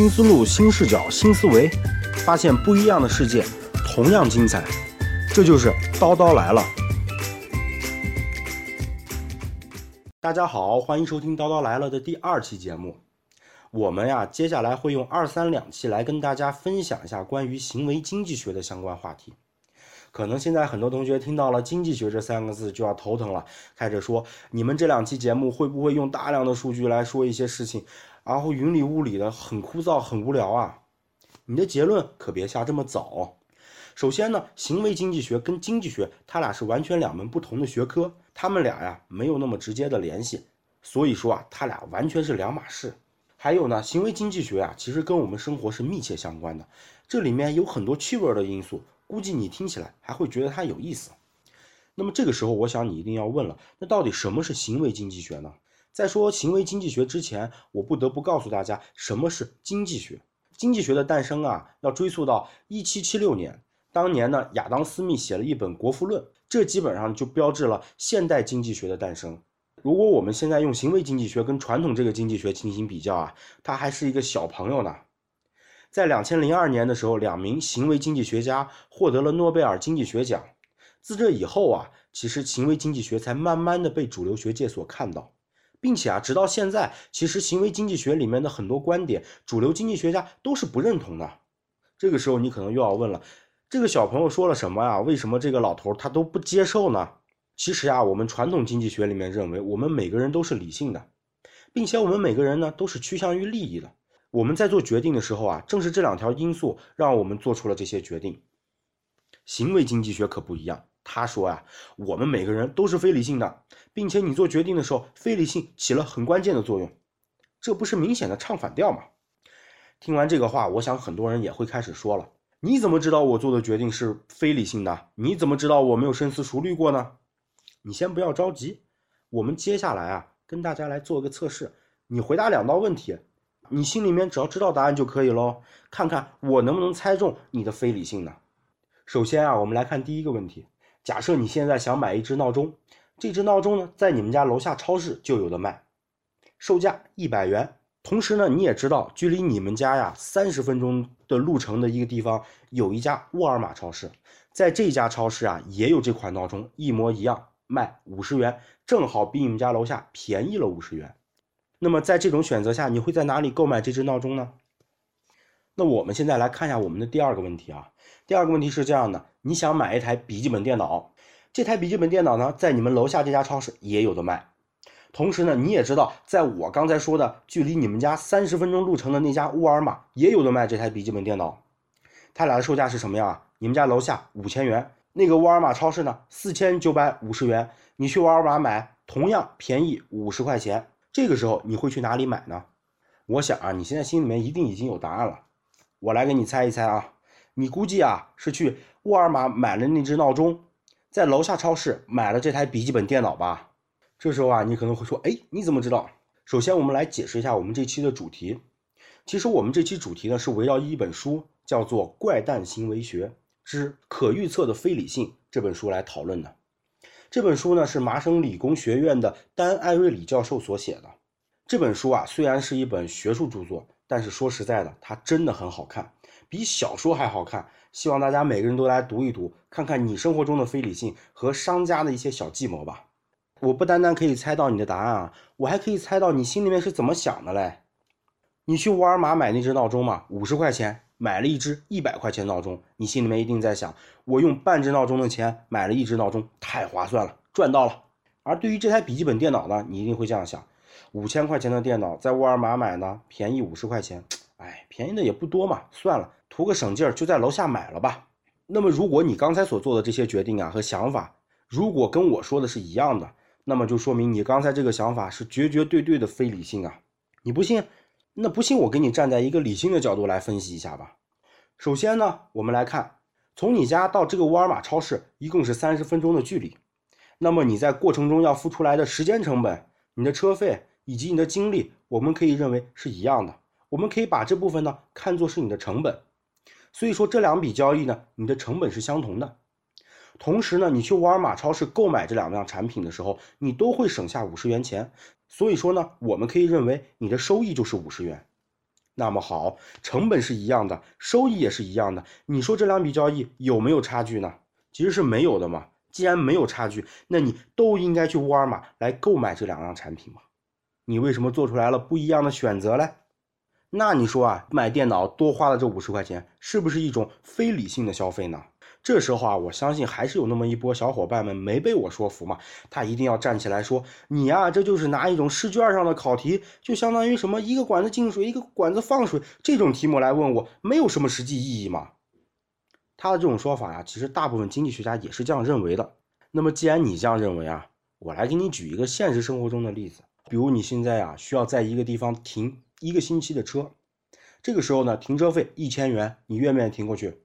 新思路、新视角、新思维，发现不一样的世界，同样精彩。这就是叨叨来了。大家好，欢迎收听《叨叨来了》的第二期节目。我们呀，接下来会用二三两期来跟大家分享一下关于行为经济学的相关话题。可能现在很多同学听到了“经济学”这三个字就要头疼了，开始说你们这两期节目会不会用大量的数据来说一些事情，然后云里雾里的，很枯燥、很无聊啊？你的结论可别下这么早。首先呢，行为经济学跟经济学它俩是完全两门不同的学科，它们俩呀没有那么直接的联系，所以说啊，它俩完全是两码事。还有呢，行为经济学啊，其实跟我们生活是密切相关的，这里面有很多趣味的因素。估计你听起来还会觉得它有意思。那么这个时候，我想你一定要问了：那到底什么是行为经济学呢？在说行为经济学之前，我不得不告诉大家什么是经济学。经济学的诞生啊，要追溯到一七七六年。当年呢，亚当·斯密写了一本《国富论》，这基本上就标志了现代经济学的诞生。如果我们现在用行为经济学跟传统这个经济学进行比较啊，它还是一个小朋友呢。在两千零二年的时候，两名行为经济学家获得了诺贝尔经济学奖。自这以后啊，其实行为经济学才慢慢的被主流学界所看到，并且啊，直到现在，其实行为经济学里面的很多观点，主流经济学家都是不认同的。这个时候，你可能又要问了，这个小朋友说了什么呀？为什么这个老头他都不接受呢？其实啊，我们传统经济学里面认为，我们每个人都是理性的，并且我们每个人呢，都是趋向于利益的。我们在做决定的时候啊，正是这两条因素让我们做出了这些决定。行为经济学可不一样，他说呀，我们每个人都是非理性的，并且你做决定的时候，非理性起了很关键的作用，这不是明显的唱反调吗？听完这个话，我想很多人也会开始说了：你怎么知道我做的决定是非理性的？你怎么知道我没有深思熟虑过呢？你先不要着急，我们接下来啊，跟大家来做个测试，你回答两道问题。你心里面只要知道答案就可以喽，看看我能不能猜中你的非理性呢？首先啊，我们来看第一个问题。假设你现在想买一只闹钟，这只闹钟呢，在你们家楼下超市就有的卖，售价一百元。同时呢，你也知道，距离你们家呀三十分钟的路程的一个地方，有一家沃尔玛超市，在这家超市啊，也有这款闹钟，一模一样，卖五十元，正好比你们家楼下便宜了五十元。那么在这种选择下，你会在哪里购买这只闹钟呢？那我们现在来看一下我们的第二个问题啊。第二个问题是这样的：你想买一台笔记本电脑，这台笔记本电脑呢，在你们楼下这家超市也有的卖。同时呢，你也知道，在我刚才说的距离你们家三十分钟路程的那家沃尔玛也有的卖这台笔记本电脑。它俩的售价是什么样啊？你们家楼下五千元，那个沃尔玛超市呢四千九百五十元。你去沃尔玛买，同样便宜五十块钱。这个时候你会去哪里买呢？我想啊，你现在心里面一定已经有答案了。我来给你猜一猜啊，你估计啊是去沃尔玛买了那只闹钟，在楼下超市买了这台笔记本电脑吧？这时候啊，你可能会说，哎，你怎么知道？首先，我们来解释一下我们这期的主题。其实我们这期主题呢是围绕一本书，叫做《怪诞行为学之可预测的非理性》这本书来讨论的。这本书呢是麻省理工学院的丹·艾瑞里教授所写的。这本书啊虽然是一本学术著作，但是说实在的，它真的很好看，比小说还好看。希望大家每个人都来读一读，看看你生活中的非理性和商家的一些小计谋吧。我不单单可以猜到你的答案啊，我还可以猜到你心里面是怎么想的嘞。你去沃尔玛买那只闹钟嘛，五十块钱。买了一只一百块钱闹钟，你心里面一定在想：我用半只闹钟的钱买了一只闹钟，太划算了，赚到了。而对于这台笔记本电脑呢，你一定会这样想：五千块钱的电脑在沃尔玛买呢，便宜五十块钱，哎，便宜的也不多嘛，算了，图个省劲儿，就在楼下买了吧。那么，如果你刚才所做的这些决定啊和想法，如果跟我说的是一样的，那么就说明你刚才这个想法是绝绝对对的非理性啊！你不信？那不信，我给你站在一个理性的角度来分析一下吧。首先呢，我们来看，从你家到这个沃尔玛超市一共是三十分钟的距离。那么你在过程中要付出来的时间成本、你的车费以及你的精力，我们可以认为是一样的。我们可以把这部分呢看作是你的成本。所以说这两笔交易呢，你的成本是相同的。同时呢，你去沃尔玛超市购买这两样产品的时候，你都会省下五十元钱。所以说呢，我们可以认为你的收益就是五十元。那么好，成本是一样的，收益也是一样的，你说这两笔交易有没有差距呢？其实是没有的嘛。既然没有差距，那你都应该去沃尔玛来购买这两样产品嘛。你为什么做出来了不一样的选择嘞？那你说啊，买电脑多花了这五十块钱，是不是一种非理性的消费呢？这时候啊，我相信还是有那么一波小伙伴们没被我说服嘛，他一定要站起来说：“你呀，这就是拿一种试卷上的考题，就相当于什么一个管子进水，一个管子放水这种题目来问我，没有什么实际意义嘛。”他的这种说法呀，其实大部分经济学家也是这样认为的。那么既然你这样认为啊，我来给你举一个现实生活中的例子，比如你现在啊需要在一个地方停。一个星期的车，这个时候呢，停车费一千元，你愿不愿意停过去？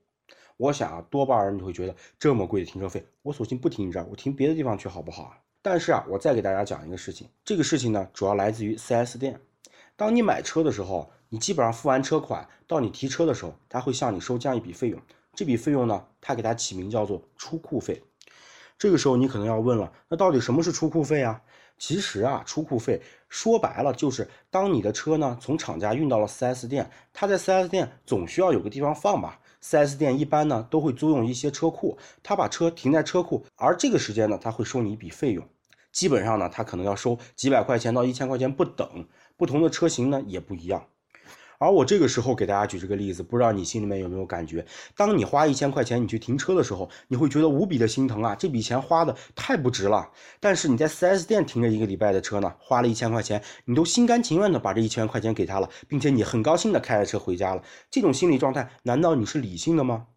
我想啊，多半人你会觉得这么贵的停车费，我索性不停你这儿，我停别的地方去好不好啊？但是啊，我再给大家讲一个事情，这个事情呢，主要来自于 4S 店。当你买车的时候，你基本上付完车款，到你提车的时候，他会向你收这样一笔费用。这笔费用呢，他给它起名叫做出库费。这个时候你可能要问了，那到底什么是出库费啊？其实啊，出库费说白了就是当你的车呢从厂家运到了 4S 店，他在 4S 店总需要有个地方放吧。4S 店一般呢都会租用一些车库，他把车停在车库，而这个时间呢他会收你一笔费用，基本上呢他可能要收几百块钱到一千块钱不等，不同的车型呢也不一样。而我这个时候给大家举这个例子，不知道你心里面有没有感觉？当你花一千块钱你去停车的时候，你会觉得无比的心疼啊！这笔钱花的太不值了。但是你在 4S 店停了一个礼拜的车呢，花了一千块钱，你都心甘情愿的把这一千块钱给他了，并且你很高兴的开着车回家了。这种心理状态，难道你是理性的吗？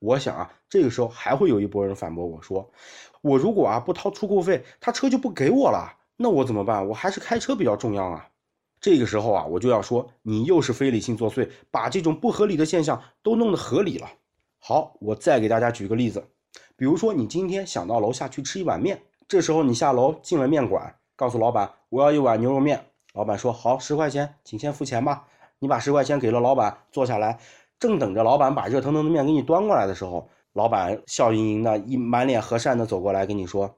我想啊，这个时候还会有一波人反驳我说，我如果啊不掏出库费，他车就不给我了，那我怎么办？我还是开车比较重要啊。这个时候啊，我就要说，你又是非理性作祟，把这种不合理的现象都弄得合理了。好，我再给大家举个例子，比如说你今天想到楼下去吃一碗面，这时候你下楼进了面馆，告诉老板我要一碗牛肉面，老板说好，十块钱，请先付钱吧。你把十块钱给了老板，坐下来，正等着老板把热腾腾的面给你端过来的时候，老板笑盈盈的，一满脸和善的走过来跟你说，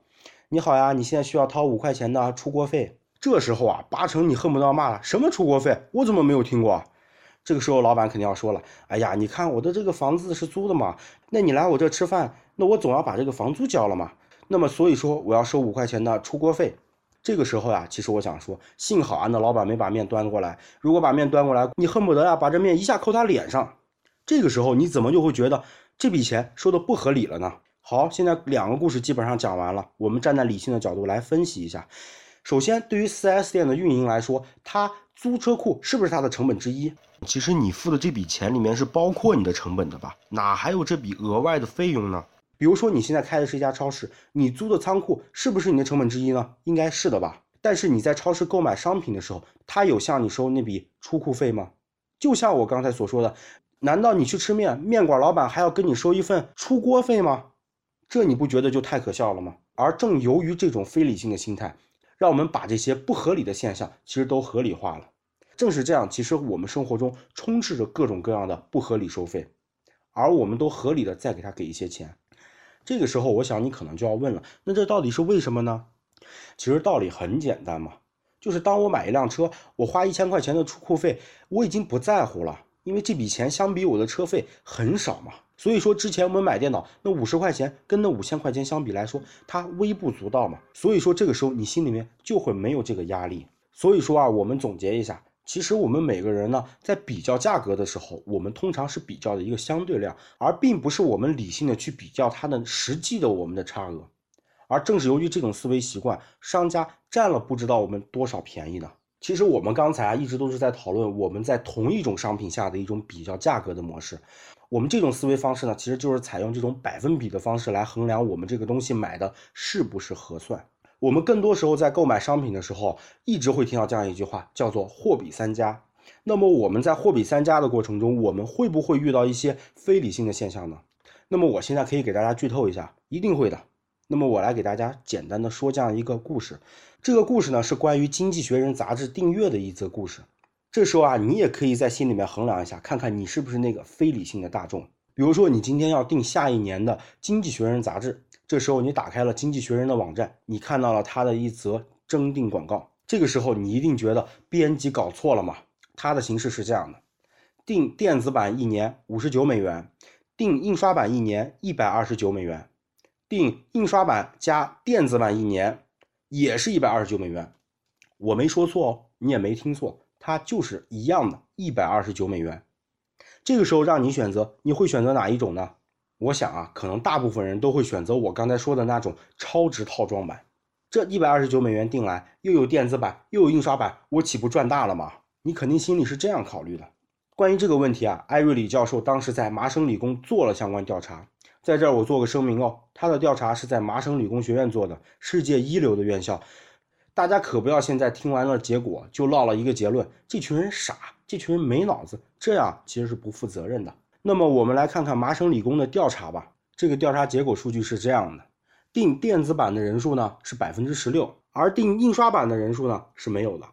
你好呀，你现在需要掏五块钱的出锅费。这时候啊，八成你恨不得骂了，什么出国费，我怎么没有听过？这个时候老板肯定要说了，哎呀，你看我的这个房子是租的嘛，那你来我这吃饭，那我总要把这个房租交了嘛，那么所以说我要收五块钱的出国费。这个时候呀，其实我想说，幸好啊，那老板没把面端过来，如果把面端过来，你恨不得呀把这面一下扣他脸上。这个时候你怎么就会觉得这笔钱收的不合理了呢？好，现在两个故事基本上讲完了，我们站在理性的角度来分析一下。首先，对于 4S 店的运营来说，它租车库是不是它的成本之一？其实你付的这笔钱里面是包括你的成本的吧？哪还有这笔额外的费用呢？比如说你现在开的是一家超市，你租的仓库是不是你的成本之一呢？应该是的吧？但是你在超市购买商品的时候，他有向你收那笔出库费吗？就像我刚才所说的，难道你去吃面，面馆老板还要跟你收一份出锅费吗？这你不觉得就太可笑了吗？而正由于这种非理性的心态。让我们把这些不合理的现象其实都合理化了。正是这样，其实我们生活中充斥着各种各样的不合理收费，而我们都合理的再给他给一些钱。这个时候，我想你可能就要问了，那这到底是为什么呢？其实道理很简单嘛，就是当我买一辆车，我花一千块钱的出库费，我已经不在乎了，因为这笔钱相比我的车费很少嘛。所以说，之前我们买电脑那五十块钱跟那五千块钱相比来说，它微不足道嘛。所以说，这个时候你心里面就会没有这个压力。所以说啊，我们总结一下，其实我们每个人呢，在比较价格的时候，我们通常是比较的一个相对量，而并不是我们理性的去比较它的实际的我们的差额。而正是由于这种思维习惯，商家占了不知道我们多少便宜呢。其实我们刚才啊一直都是在讨论我们在同一种商品下的一种比较价格的模式。我们这种思维方式呢，其实就是采用这种百分比的方式来衡量我们这个东西买的是不是合算。我们更多时候在购买商品的时候，一直会听到这样一句话，叫做货比三家。那么我们在货比三家的过程中，我们会不会遇到一些非理性的现象呢？那么我现在可以给大家剧透一下，一定会的。那么我来给大家简单的说这样一个故事，这个故事呢是关于《经济学人》杂志订阅的一则故事。这时候啊，你也可以在心里面衡量一下，看看你是不是那个非理性的大众。比如说，你今天要订下一年的《经济学人》杂志，这时候你打开了《经济学人》的网站，你看到了他的一则征订广告。这个时候你一定觉得编辑搞错了嘛？它的形式是这样的：订电子版一年五十九美元，订印刷版一年一百二十九美元，订印刷版加电子版一年也是一百二十九美元。我没说错哦，你也没听错，它就是一样的，一百二十九美元。这个时候让你选择，你会选择哪一种呢？我想啊，可能大部分人都会选择我刚才说的那种超值套装版。这一百二十九美元订来，又有电子版，又有印刷版，我岂不赚大了吗？你肯定心里是这样考虑的。关于这个问题啊，艾瑞里教授当时在麻省理工做了相关调查。在这儿我做个声明哦，他的调查是在麻省理工学院做的，世界一流的院校。大家可不要现在听完了结果就落了一个结论：这群人傻，这群人没脑子，这样其实是不负责任的。那么我们来看看麻省理工的调查吧。这个调查结果数据是这样的：订电子版的人数呢是百分之十六，而订印刷版的人数呢是没有的。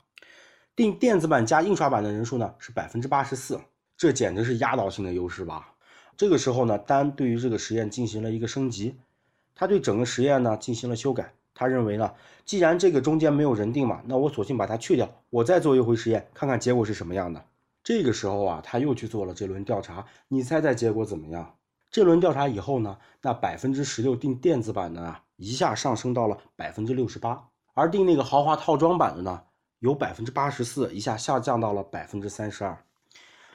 订电子版加印刷版的人数呢是百分之八十四，这简直是压倒性的优势吧？这个时候呢，丹对于这个实验进行了一个升级，他对整个实验呢进行了修改。他认为呢，既然这个中间没有人定嘛，那我索性把它去掉，我再做一回实验，看看结果是什么样的。这个时候啊，他又去做了这轮调查，你猜猜结果怎么样？这轮调查以后呢，那百分之十六订电子版的啊，一下上升到了百分之六十八，而订那个豪华套装版的呢，有百分之八十四，一下下降到了百分之三十二。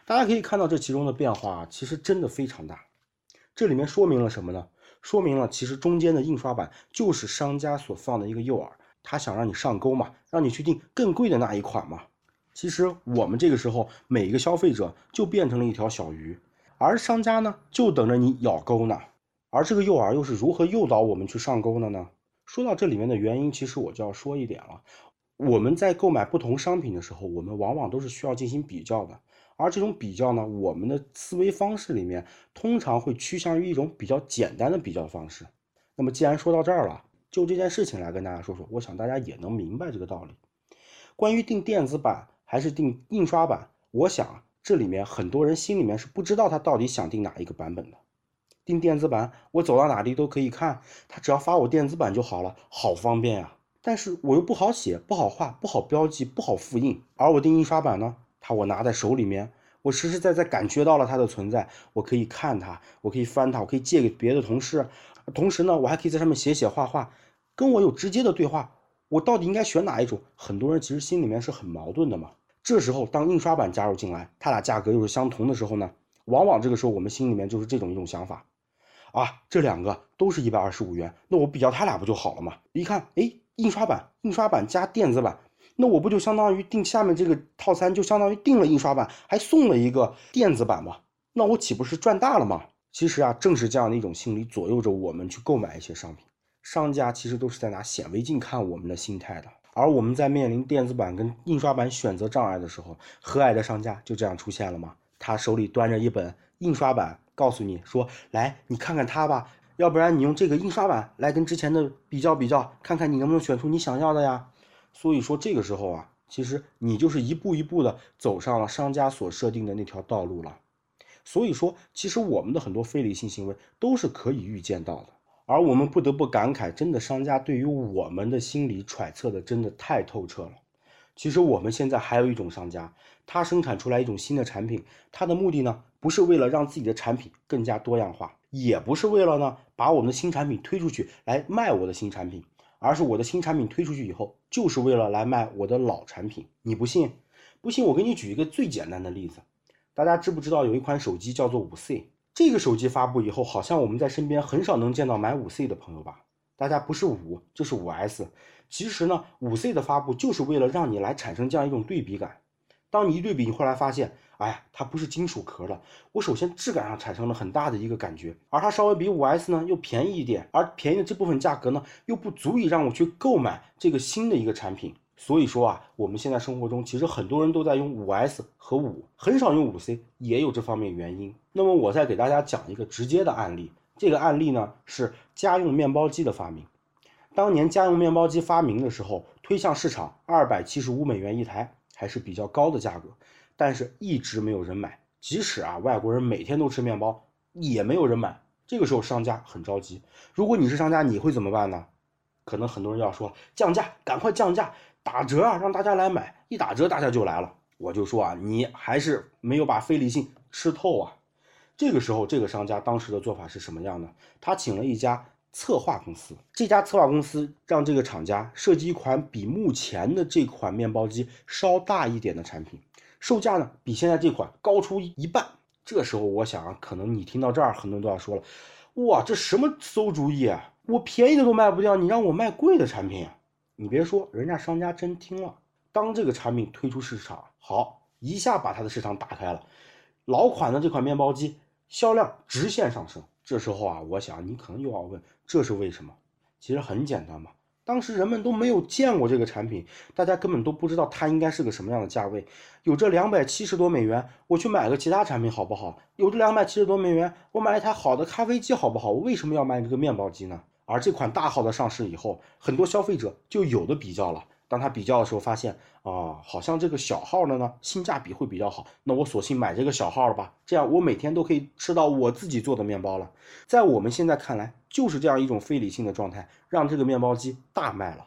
大家可以看到这其中的变化，其实真的非常大。这里面说明了什么呢？说明了，其实中间的印刷版就是商家所放的一个诱饵，他想让你上钩嘛，让你去订更贵的那一款嘛。其实我们这个时候每一个消费者就变成了一条小鱼，而商家呢就等着你咬钩呢。而这个诱饵又是如何诱导我们去上钩的呢？说到这里面的原因，其实我就要说一点了。我们在购买不同商品的时候，我们往往都是需要进行比较的。而这种比较呢，我们的思维方式里面通常会趋向于一种比较简单的比较方式。那么既然说到这儿了，就这件事情来跟大家说说，我想大家也能明白这个道理。关于订电子版还是订印刷版，我想这里面很多人心里面是不知道他到底想订哪一个版本的。订电子版，我走到哪里都可以看，他只要发我电子版就好了，好方便呀。但是我又不好写，不好画，不好标记，不好复印。而我订印刷版呢？它我拿在手里面，我实实在在感觉到了它的存在。我可以看它，我可以翻它，我可以借给别的同事。同时呢，我还可以在上面写写画画，跟我有直接的对话。我到底应该选哪一种？很多人其实心里面是很矛盾的嘛。这时候当印刷版加入进来，它俩价格又是相同的时候呢，往往这个时候我们心里面就是这种一种想法啊，这两个都是一百二十五元，那我比较它俩不就好了吗？一看，哎，印刷版，印刷版加电子版。那我不就相当于订下面这个套餐，就相当于订了印刷版，还送了一个电子版吗？那我岂不是赚大了吗？其实啊，正是这样的一种心理左右着我们去购买一些商品。商家其实都是在拿显微镜看我们的心态的。而我们在面临电子版跟印刷版选择障碍的时候，和蔼的商家就这样出现了吗？他手里端着一本印刷版，告诉你说：“来，你看看它吧，要不然你用这个印刷版来跟之前的比较比较，看看你能不能选出你想要的呀。”所以说这个时候啊，其实你就是一步一步的走上了商家所设定的那条道路了。所以说，其实我们的很多非理性行为都是可以预见到的。而我们不得不感慨，真的商家对于我们的心理揣测的真的太透彻了。其实我们现在还有一种商家，他生产出来一种新的产品，他的目的呢，不是为了让自己的产品更加多样化，也不是为了呢把我们的新产品推出去来卖我的新产品。而是我的新产品推出去以后，就是为了来卖我的老产品。你不信？不信我给你举一个最简单的例子。大家知不知道有一款手机叫做五 C？这个手机发布以后，好像我们在身边很少能见到买五 C 的朋友吧？大家不是五就是五 S。其实呢，五 C 的发布就是为了让你来产生这样一种对比感。当你一对比，你后来发现。哎呀，它不是金属壳的。我首先质感上产生了很大的一个感觉，而它稍微比五 S 呢又便宜一点，而便宜的这部分价格呢又不足以让我去购买这个新的一个产品。所以说啊，我们现在生活中其实很多人都在用五 S 和五，很少用五 C，也有这方面原因。那么我再给大家讲一个直接的案例，这个案例呢是家用面包机的发明。当年家用面包机发明的时候，推向市场二百七十五美元一台，还是比较高的价格。但是一直没有人买，即使啊外国人每天都吃面包，也没有人买。这个时候商家很着急。如果你是商家，你会怎么办呢？可能很多人要说降价，赶快降价，打折啊，让大家来买。一打折，大家就来了。我就说啊，你还是没有把非理性吃透啊。这个时候，这个商家当时的做法是什么样呢？他请了一家策划公司，这家策划公司让这个厂家设计一款比目前的这款面包机稍大一点的产品，售价呢比现在这款高出一半。这时候，我想啊，可能你听到这儿，很多人都要说了，哇，这什么馊主意啊！我便宜的都卖不掉，你让我卖贵的产品？你别说，人家商家真听了。当这个产品推出市场，好，一下把它的市场打开了，老款的这款面包机。销量直线上升，这时候啊，我想你可能又要问，这是为什么？其实很简单嘛，当时人们都没有见过这个产品，大家根本都不知道它应该是个什么样的价位。有这两百七十多美元，我去买个其他产品好不好？有这两百七十多美元，我买一台好的咖啡机好不好？我为什么要买这个面包机呢？而这款大号的上市以后，很多消费者就有的比较了。当他比较的时候，发现啊，好像这个小号的呢，性价比会比较好。那我索性买这个小号吧，这样我每天都可以吃到我自己做的面包了。在我们现在看来，就是这样一种非理性的状态，让这个面包机大卖了。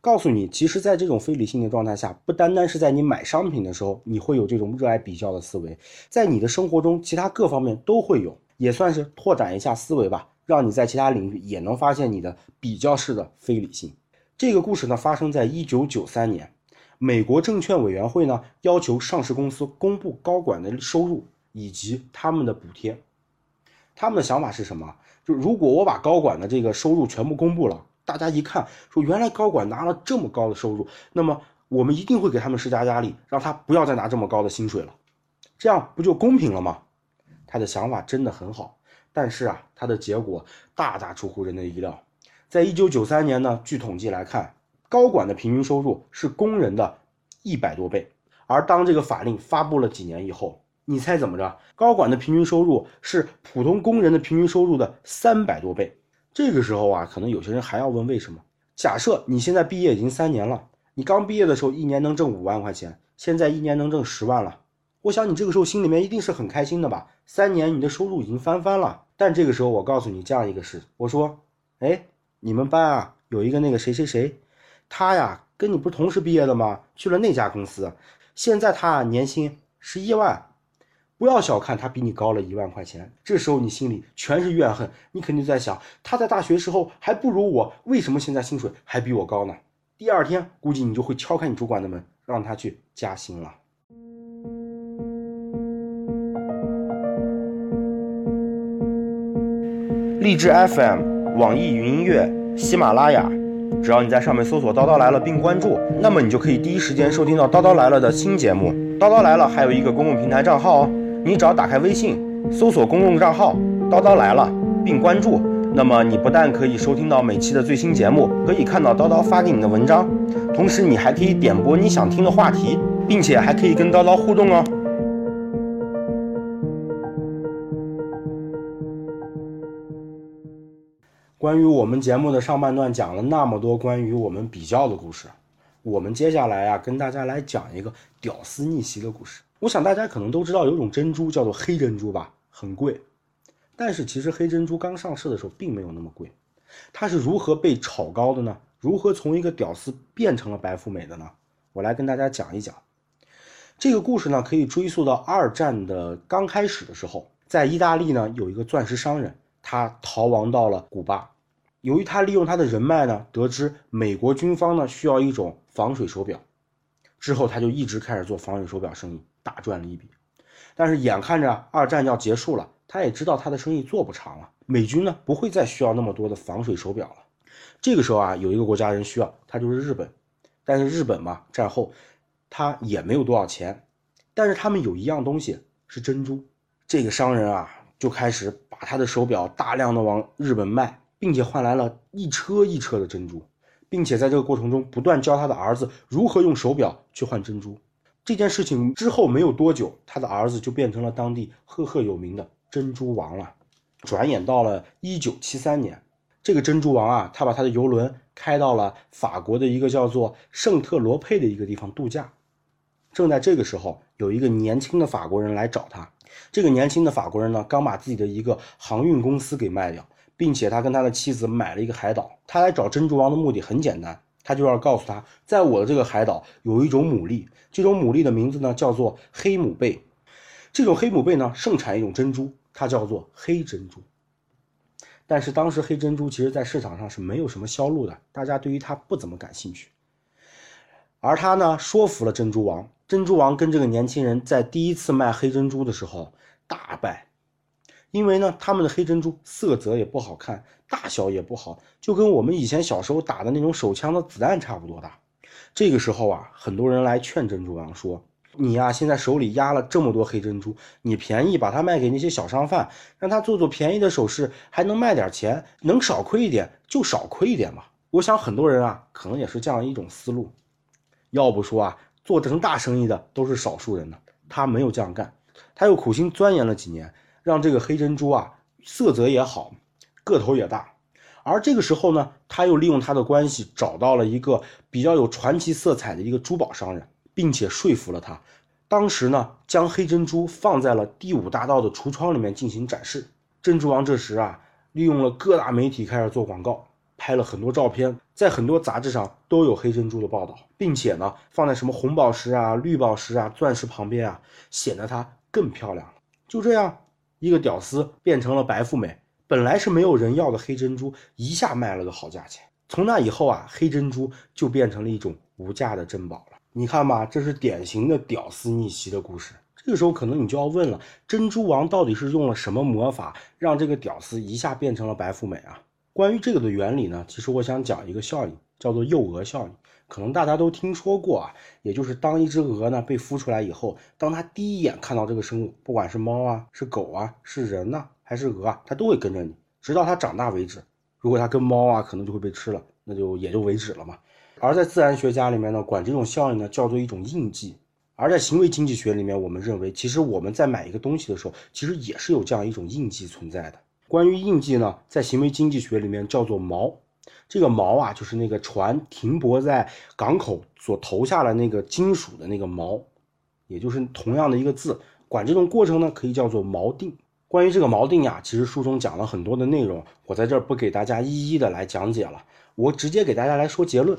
告诉你，其实，在这种非理性的状态下，不单单是在你买商品的时候，你会有这种热爱比较的思维，在你的生活中，其他各方面都会有，也算是拓展一下思维吧，让你在其他领域也能发现你的比较式的非理性。这个故事呢，发生在一九九三年，美国证券委员会呢要求上市公司公布高管的收入以及他们的补贴。他们的想法是什么？就如果我把高管的这个收入全部公布了，大家一看说原来高管拿了这么高的收入，那么我们一定会给他们施加压力，让他不要再拿这么高的薪水了，这样不就公平了吗？他的想法真的很好，但是啊，他的结果大大出乎人的意料。在一九九三年呢，据统计来看，高管的平均收入是工人的一百多倍。而当这个法令发布了几年以后，你猜怎么着？高管的平均收入是普通工人的平均收入的三百多倍。这个时候啊，可能有些人还要问为什么？假设你现在毕业已经三年了，你刚毕业的时候一年能挣五万块钱，现在一年能挣十万了。我想你这个时候心里面一定是很开心的吧？三年你的收入已经翻番了。但这个时候我告诉你这样一个事，我说，哎。你们班啊，有一个那个谁谁谁，他呀跟你不是同时毕业的吗？去了那家公司，现在他年薪十一万，不要小看他比你高了一万块钱。这时候你心里全是怨恨，你肯定在想，他在大学时候还不如我，为什么现在薪水还比我高呢？第二天估计你就会敲开你主管的门，让他去加薪了。励志 FM。网易云音乐、喜马拉雅，只要你在上面搜索“叨叨来了”并关注，那么你就可以第一时间收听到《叨叨来了》的新节目。叨叨来了还有一个公共平台账号哦，你只要打开微信，搜索公众账号“叨叨来了”并关注，那么你不但可以收听到每期的最新节目，可以看到叨叨发给你的文章，同时你还可以点播你想听的话题，并且还可以跟叨叨互动哦。关于我们节目的上半段讲了那么多关于我们比较的故事，我们接下来呀跟大家来讲一个屌丝逆袭的故事。我想大家可能都知道有种珍珠叫做黑珍珠吧，很贵。但是其实黑珍珠刚上市的时候并没有那么贵。它是如何被炒高的呢？如何从一个屌丝变成了白富美的呢？我来跟大家讲一讲。这个故事呢可以追溯到二战的刚开始的时候，在意大利呢有一个钻石商人，他逃亡到了古巴。由于他利用他的人脉呢，得知美国军方呢需要一种防水手表，之后他就一直开始做防水手表生意，大赚了一笔。但是眼看着二战要结束了，他也知道他的生意做不长了，美军呢不会再需要那么多的防水手表了。这个时候啊，有一个国家人需要，他就是日本。但是日本嘛，战后他也没有多少钱，但是他们有一样东西是珍珠。这个商人啊，就开始把他的手表大量的往日本卖。并且换来了一车一车的珍珠，并且在这个过程中不断教他的儿子如何用手表去换珍珠。这件事情之后没有多久，他的儿子就变成了当地赫赫有名的珍珠王了。转眼到了一九七三年，这个珍珠王啊，他把他的游轮开到了法国的一个叫做圣特罗佩的一个地方度假。正在这个时候，有一个年轻的法国人来找他。这个年轻的法国人呢，刚把自己的一个航运公司给卖掉。并且他跟他的妻子买了一个海岛。他来找珍珠王的目的很简单，他就要告诉他，在我的这个海岛有一种牡蛎，这种牡蛎的名字呢叫做黑母贝。这种黑母贝呢盛产一种珍珠，它叫做黑珍珠。但是当时黑珍珠其实在市场上是没有什么销路的，大家对于它不怎么感兴趣。而他呢说服了珍珠王，珍珠王跟这个年轻人在第一次卖黑珍珠的时候大败，因为呢他们的黑珍珠色泽也不好看，大小也不好，就跟我们以前小时候打的那种手枪的子弹差不多大。这个时候啊，很多人来劝珍珠王说。你呀，现在手里压了这么多黑珍珠，你便宜把它卖给那些小商贩，让他做做便宜的首饰，还能卖点钱，能少亏一点就少亏一点嘛。我想很多人啊，可能也是这样一种思路。要不说啊，做成大生意的都是少数人呢。他没有这样干，他又苦心钻研了几年，让这个黑珍珠啊色泽也好，个头也大。而这个时候呢，他又利用他的关系找到了一个比较有传奇色彩的一个珠宝商人。并且说服了他，当时呢，将黑珍珠放在了第五大道的橱窗里面进行展示。珍珠王这时啊，利用了各大媒体开始做广告，拍了很多照片，在很多杂志上都有黑珍珠的报道，并且呢，放在什么红宝石啊、绿宝石啊、钻石旁边啊，显得它更漂亮了。就这样，一个屌丝变成了白富美，本来是没有人要的黑珍珠，一下卖了个好价钱。从那以后啊，黑珍珠就变成了一种无价的珍宝了。你看吧，这是典型的屌丝逆袭的故事。这个时候，可能你就要问了：珍珠王到底是用了什么魔法，让这个屌丝一下变成了白富美啊？关于这个的原理呢，其实我想讲一个效应，叫做诱蛾效应。可能大家都听说过啊，也就是当一只鹅呢被孵出来以后，当它第一眼看到这个生物，不管是猫啊、是狗啊、是人呢，还是鹅啊，它都会跟着你，直到它长大为止。如果它跟猫啊，可能就会被吃了，那就也就为止了嘛。而在自然学家里面呢，管这种效应呢叫做一种印记；而在行为经济学里面，我们认为其实我们在买一个东西的时候，其实也是有这样一种印记存在的。关于印记呢，在行为经济学里面叫做锚。这个锚啊，就是那个船停泊在港口所投下的那个金属的那个锚，也就是同样的一个字。管这种过程呢，可以叫做锚定。关于这个锚定呀，其实书中讲了很多的内容，我在这儿不给大家一一的来讲解了。我直接给大家来说结论，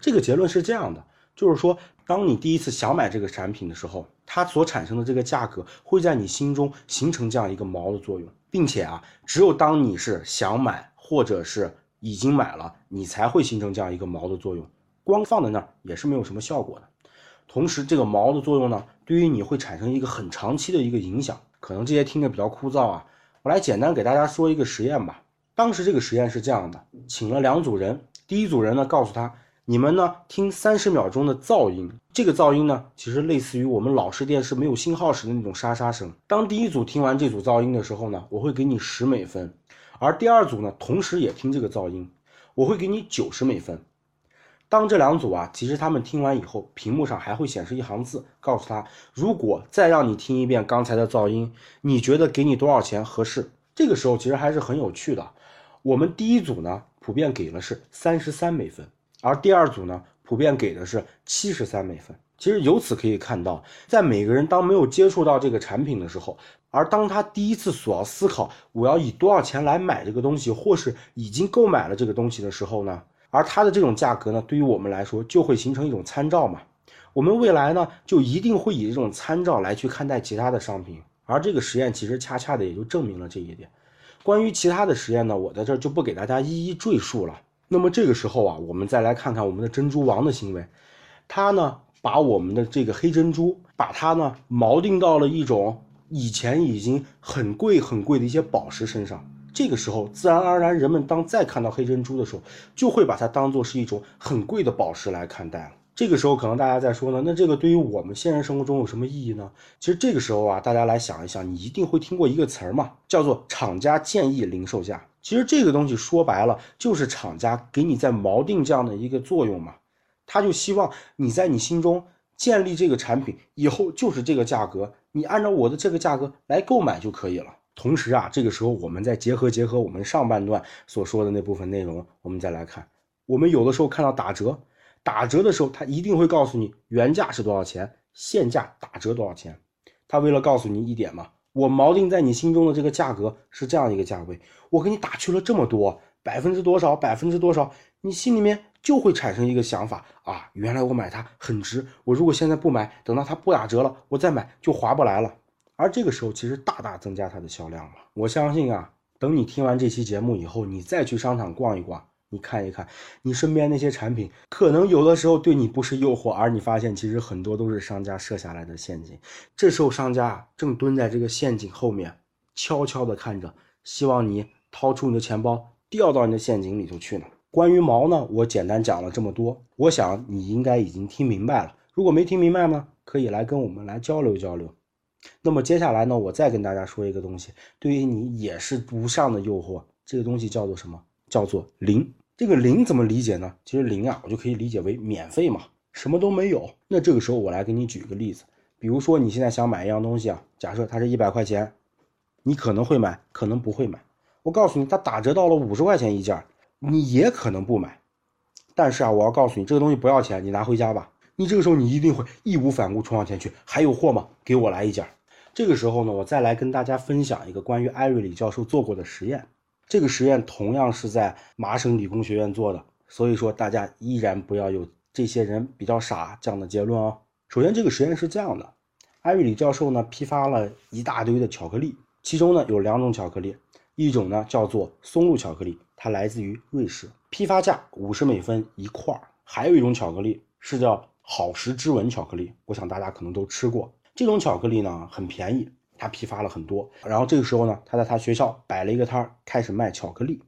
这个结论是这样的，就是说，当你第一次想买这个产品的时候，它所产生的这个价格会在你心中形成这样一个锚的作用，并且啊，只有当你是想买或者是已经买了，你才会形成这样一个锚的作用，光放在那儿也是没有什么效果的。同时，这个锚的作用呢，对于你会产生一个很长期的一个影响，可能这些听着比较枯燥啊，我来简单给大家说一个实验吧。当时这个实验是这样的，请了两组人，第一组人呢告诉他，你们呢听三十秒钟的噪音，这个噪音呢其实类似于我们老式电视没有信号时的那种沙沙声。当第一组听完这组噪音的时候呢，我会给你十美分，而第二组呢同时也听这个噪音，我会给你九十美分。当这两组啊，其实他们听完以后，屏幕上还会显示一行字，告诉他，如果再让你听一遍刚才的噪音，你觉得给你多少钱合适？这个时候其实还是很有趣的。我们第一组呢，普遍给了是三十三美分，而第二组呢，普遍给的是七十三美分。其实由此可以看到，在每个人当没有接触到这个产品的时候，而当他第一次所要思考我要以多少钱来买这个东西，或是已经购买了这个东西的时候呢，而它的这种价格呢，对于我们来说就会形成一种参照嘛。我们未来呢，就一定会以这种参照来去看待其他的商品，而这个实验其实恰恰的也就证明了这一点。关于其他的实验呢，我在这就不给大家一一赘述了。那么这个时候啊，我们再来看看我们的珍珠王的行为，他呢把我们的这个黑珍珠，把它呢锚定到了一种以前已经很贵很贵的一些宝石身上。这个时候，自然而然，人们当再看到黑珍珠的时候，就会把它当做是一种很贵的宝石来看待了。这个时候，可能大家在说呢，那这个对于我们现实生活中有什么意义呢？其实这个时候啊，大家来想一想，你一定会听过一个词儿嘛，叫做厂家建议零售价。其实这个东西说白了，就是厂家给你在锚定这样的一个作用嘛。他就希望你在你心中建立这个产品以后就是这个价格，你按照我的这个价格来购买就可以了。同时啊，这个时候我们再结合结合我们上半段所说的那部分内容，我们再来看，我们有的时候看到打折。打折的时候，他一定会告诉你原价是多少钱，现价打折多少钱。他为了告诉你一点嘛，我锚定在你心中的这个价格是这样一个价位，我给你打去了这么多，百分之多少，百分之多少，你心里面就会产生一个想法啊，原来我买它很值，我如果现在不买，等到它不打折了，我再买就划不来了。而这个时候其实大大增加它的销量了。我相信啊，等你听完这期节目以后，你再去商场逛一逛。你看一看，你身边那些产品，可能有的时候对你不是诱惑，而你发现其实很多都是商家设下来的陷阱。这时候商家正蹲在这个陷阱后面，悄悄地看着，希望你掏出你的钱包，掉到你的陷阱里头去呢。关于毛呢，我简单讲了这么多，我想你应该已经听明白了。如果没听明白呢，可以来跟我们来交流交流。那么接下来呢，我再跟大家说一个东西，对于你也是无上的诱惑。这个东西叫做什么？叫做零。这个零怎么理解呢？其实零啊，我就可以理解为免费嘛，什么都没有。那这个时候我来给你举个例子，比如说你现在想买一样东西啊，假设它是一百块钱，你可能会买，可能不会买。我告诉你，它打折到了五十块钱一件，你也可能不买。但是啊，我要告诉你，这个东西不要钱，你拿回家吧。你这个时候你一定会义无反顾冲上前去，还有货吗？给我来一件。这个时候呢，我再来跟大家分享一个关于艾瑞里教授做过的实验。这个实验同样是在麻省理工学院做的，所以说大家依然不要有这些人比较傻这样的结论哦。首先，这个实验是这样的：艾瑞里教授呢批发了一大堆的巧克力，其中呢有两种巧克力，一种呢叫做松露巧克力，它来自于瑞士，批发价五十美分一块儿；还有一种巧克力是叫好时之吻巧克力，我想大家可能都吃过，这种巧克力呢很便宜。他批发了很多，然后这个时候呢，他在他学校摆了一个摊儿，开始卖巧克力。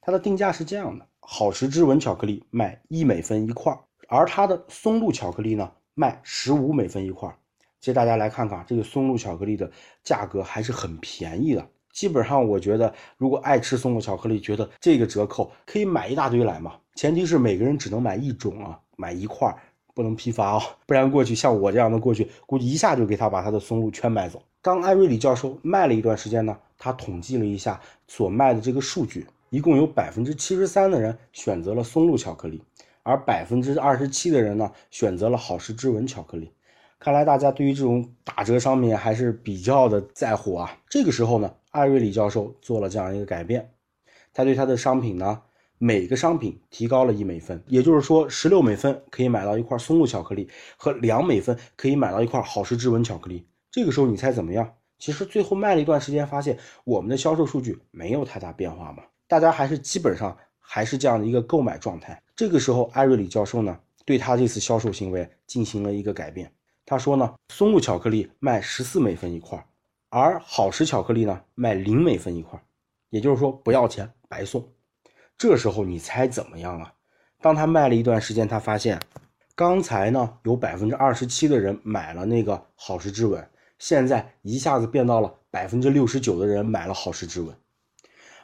他的定价是这样的：好时之吻巧克力卖一美分一块儿，而他的松露巧克力呢卖十五美分一块儿。其实大家来看看，这个松露巧克力的价格还是很便宜的。基本上我觉得，如果爱吃松露巧克力，觉得这个折扣可以买一大堆来嘛。前提是每个人只能买一种啊，买一块儿，不能批发啊，不然过去像我这样的过去，估计一下就给他把他的松露全买走。当艾瑞里教授卖了一段时间呢，他统计了一下所卖的这个数据，一共有百分之七十三的人选择了松露巧克力，而百分之二十七的人呢选择了好时之吻巧克力。看来大家对于这种打折商品还是比较的在乎啊。这个时候呢，艾瑞里教授做了这样一个改变，他对他的商品呢每个商品提高了一美分，也就是说十六美分可以买到一块松露巧克力，和两美分可以买到一块好时之吻巧克力。这个时候你猜怎么样？其实最后卖了一段时间，发现我们的销售数据没有太大变化嘛，大家还是基本上还是这样的一个购买状态。这个时候，艾瑞里教授呢，对他这次销售行为进行了一个改变。他说呢，松露巧克力卖十四美分一块，而好时巧克力呢卖零美分一块，也就是说不要钱白送。这时候你猜怎么样啊？当他卖了一段时间，他发现。刚才呢，有百分之二十七的人买了那个好时之吻，现在一下子变到了百分之六十九的人买了好时之吻，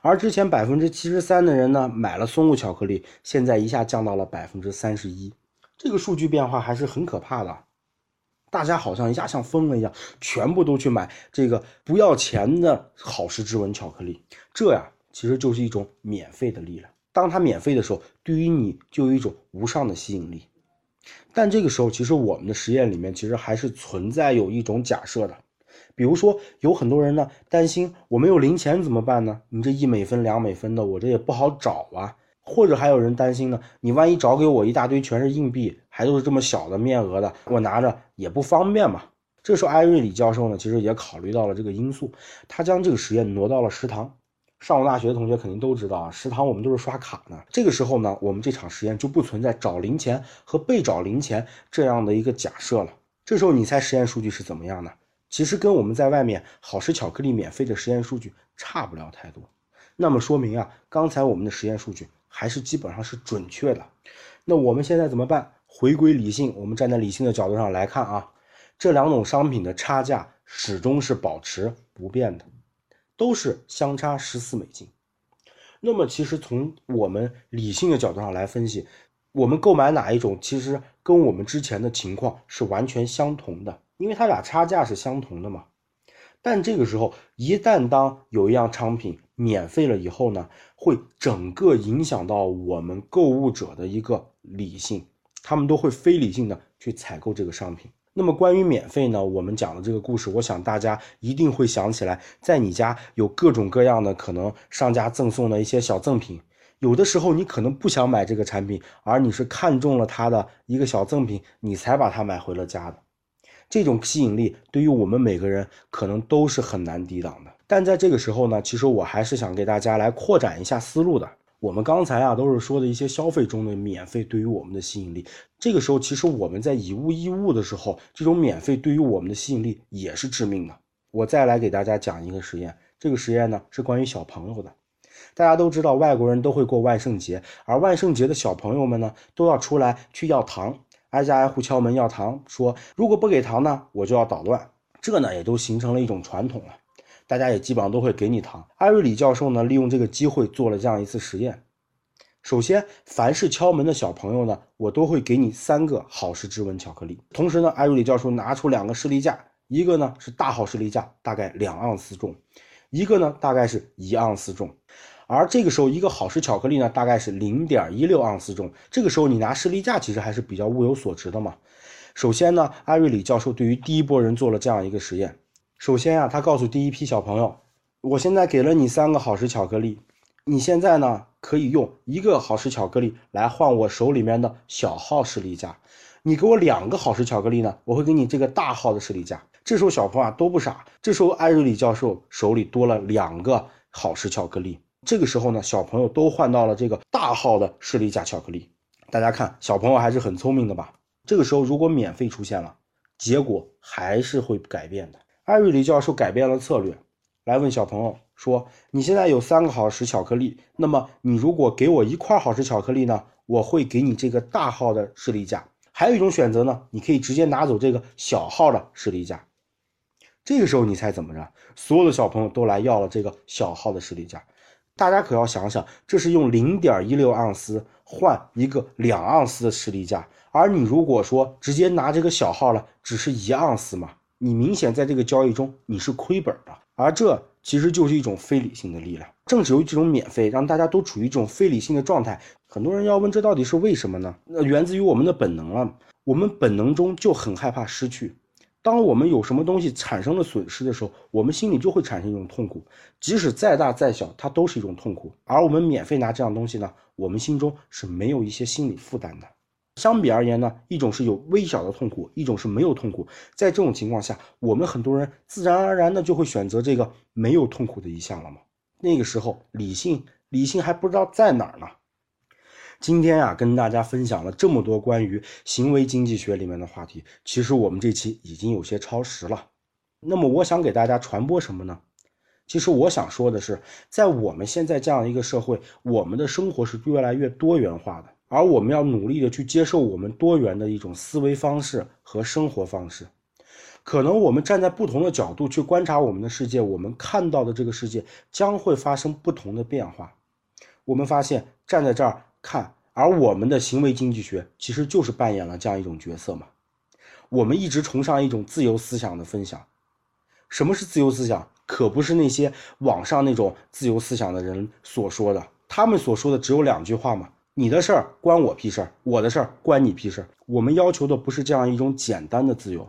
而之前百分之七十三的人呢买了松露巧克力，现在一下降到了百分之三十一，这个数据变化还是很可怕的。大家好像一下像疯了一样，全部都去买这个不要钱的好时之吻巧克力，这呀其实就是一种免费的力量。当它免费的时候，对于你就有一种无上的吸引力。但这个时候，其实我们的实验里面其实还是存在有一种假设的，比如说有很多人呢担心我没有零钱怎么办呢？你这一美分、两美分的，我这也不好找啊。或者还有人担心呢，你万一找给我一大堆全是硬币，还都是这么小的面额的，我拿着也不方便嘛。这时候艾瑞里教授呢，其实也考虑到了这个因素，他将这个实验挪到了食堂。上过大学的同学肯定都知道啊，食堂我们都是刷卡呢。这个时候呢，我们这场实验就不存在找零钱和被找零钱这样的一个假设了。这时候你猜实验数据是怎么样的？其实跟我们在外面好吃巧克力免费的实验数据差不了太多。那么说明啊，刚才我们的实验数据还是基本上是准确的。那我们现在怎么办？回归理性，我们站在理性的角度上来看啊，这两种商品的差价始终是保持不变的。都是相差十四美金，那么其实从我们理性的角度上来分析，我们购买哪一种，其实跟我们之前的情况是完全相同的，因为它俩差价是相同的嘛。但这个时候，一旦当有一样商品免费了以后呢，会整个影响到我们购物者的一个理性，他们都会非理性的去采购这个商品。那么关于免费呢，我们讲的这个故事，我想大家一定会想起来，在你家有各种各样的可能商家赠送的一些小赠品，有的时候你可能不想买这个产品，而你是看中了它的一个小赠品，你才把它买回了家的。这种吸引力对于我们每个人可能都是很难抵挡的。但在这个时候呢，其实我还是想给大家来扩展一下思路的。我们刚才啊都是说的一些消费中的免费对于我们的吸引力。这个时候，其实我们在以物易物的时候，这种免费对于我们的吸引力也是致命的。我再来给大家讲一个实验，这个实验呢是关于小朋友的。大家都知道，外国人都会过万圣节，而万圣节的小朋友们呢都要出来去要糖。挨家挨户敲门要糖，说如果不给糖呢，我就要捣乱。这呢也都形成了一种传统了，大家也基本上都会给你糖。艾瑞里教授呢利用这个机会做了这样一次实验。首先，凡是敲门的小朋友呢，我都会给你三个好时之吻巧克力。同时呢，艾瑞里教授拿出两个士力架，一个呢是大号士力架，大概两盎司重；一个呢大概是一盎司重。而这个时候，一个好时巧克力呢，大概是零点一六盎司重。这个时候，你拿士力架其实还是比较物有所值的嘛。首先呢，艾瑞里教授对于第一波人做了这样一个实验。首先啊，他告诉第一批小朋友，我现在给了你三个好时巧克力，你现在呢可以用一个好时巧克力来换我手里面的小号士力架。你给我两个好时巧克力呢，我会给你这个大号的士力架。这时候小朋友啊都不傻，这时候艾瑞里教授手里多了两个好时巧克力。这个时候呢，小朋友都换到了这个大号的士力架巧克力。大家看，小朋友还是很聪明的吧？这个时候如果免费出现了，结果还是会改变的。艾瑞里教授改变了策略，来问小朋友说：“你现在有三个好时巧克力，那么你如果给我一块好时巧克力呢，我会给你这个大号的士力架。还有一种选择呢，你可以直接拿走这个小号的士力架。”这个时候你猜怎么着？所有的小朋友都来要了这个小号的士力架。大家可要想想，这是用零点一六盎司换一个两盎司的士力架，而你如果说直接拿这个小号了，只是一盎司嘛，你明显在这个交易中你是亏本的，而这其实就是一种非理性的力量。正是由于这种免费，让大家都处于这种非理性的状态。很多人要问，这到底是为什么呢？那源自于我们的本能了，我们本能中就很害怕失去。当我们有什么东西产生了损失的时候，我们心里就会产生一种痛苦，即使再大再小，它都是一种痛苦。而我们免费拿这样东西呢，我们心中是没有一些心理负担的。相比而言呢，一种是有微小的痛苦，一种是没有痛苦。在这种情况下，我们很多人自然而然的就会选择这个没有痛苦的一项了嘛。那个时候，理性理性还不知道在哪儿呢。今天啊，跟大家分享了这么多关于行为经济学里面的话题，其实我们这期已经有些超时了。那么我想给大家传播什么呢？其实我想说的是，在我们现在这样一个社会，我们的生活是越来越多元化的，而我们要努力的去接受我们多元的一种思维方式和生活方式。可能我们站在不同的角度去观察我们的世界，我们看到的这个世界将会发生不同的变化。我们发现，站在这儿。看，而我们的行为经济学其实就是扮演了这样一种角色嘛。我们一直崇尚一种自由思想的分享。什么是自由思想？可不是那些网上那种自由思想的人所说的。他们所说的只有两句话嘛：你的事儿关我屁事儿，我的事儿关你屁事儿。我们要求的不是这样一种简单的自由，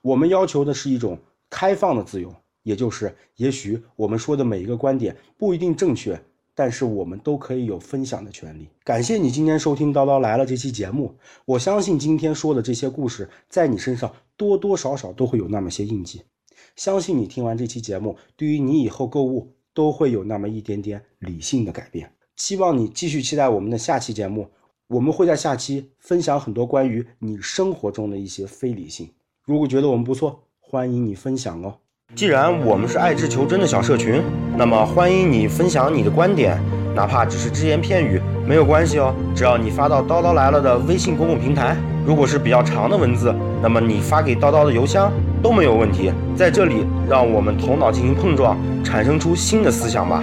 我们要求的是一种开放的自由，也就是也许我们说的每一个观点不一定正确。但是我们都可以有分享的权利。感谢你今天收听《叨叨来了》这期节目。我相信今天说的这些故事，在你身上多多少少都会有那么些印记。相信你听完这期节目，对于你以后购物都会有那么一点点理性的改变。希望你继续期待我们的下期节目，我们会在下期分享很多关于你生活中的一些非理性。如果觉得我们不错，欢迎你分享哦。既然我们是爱智求真的小社群，那么欢迎你分享你的观点，哪怕只是只言片语，没有关系哦。只要你发到叨叨来了的微信公共平台，如果是比较长的文字，那么你发给叨叨的邮箱都没有问题。在这里，让我们头脑进行碰撞，产生出新的思想吧。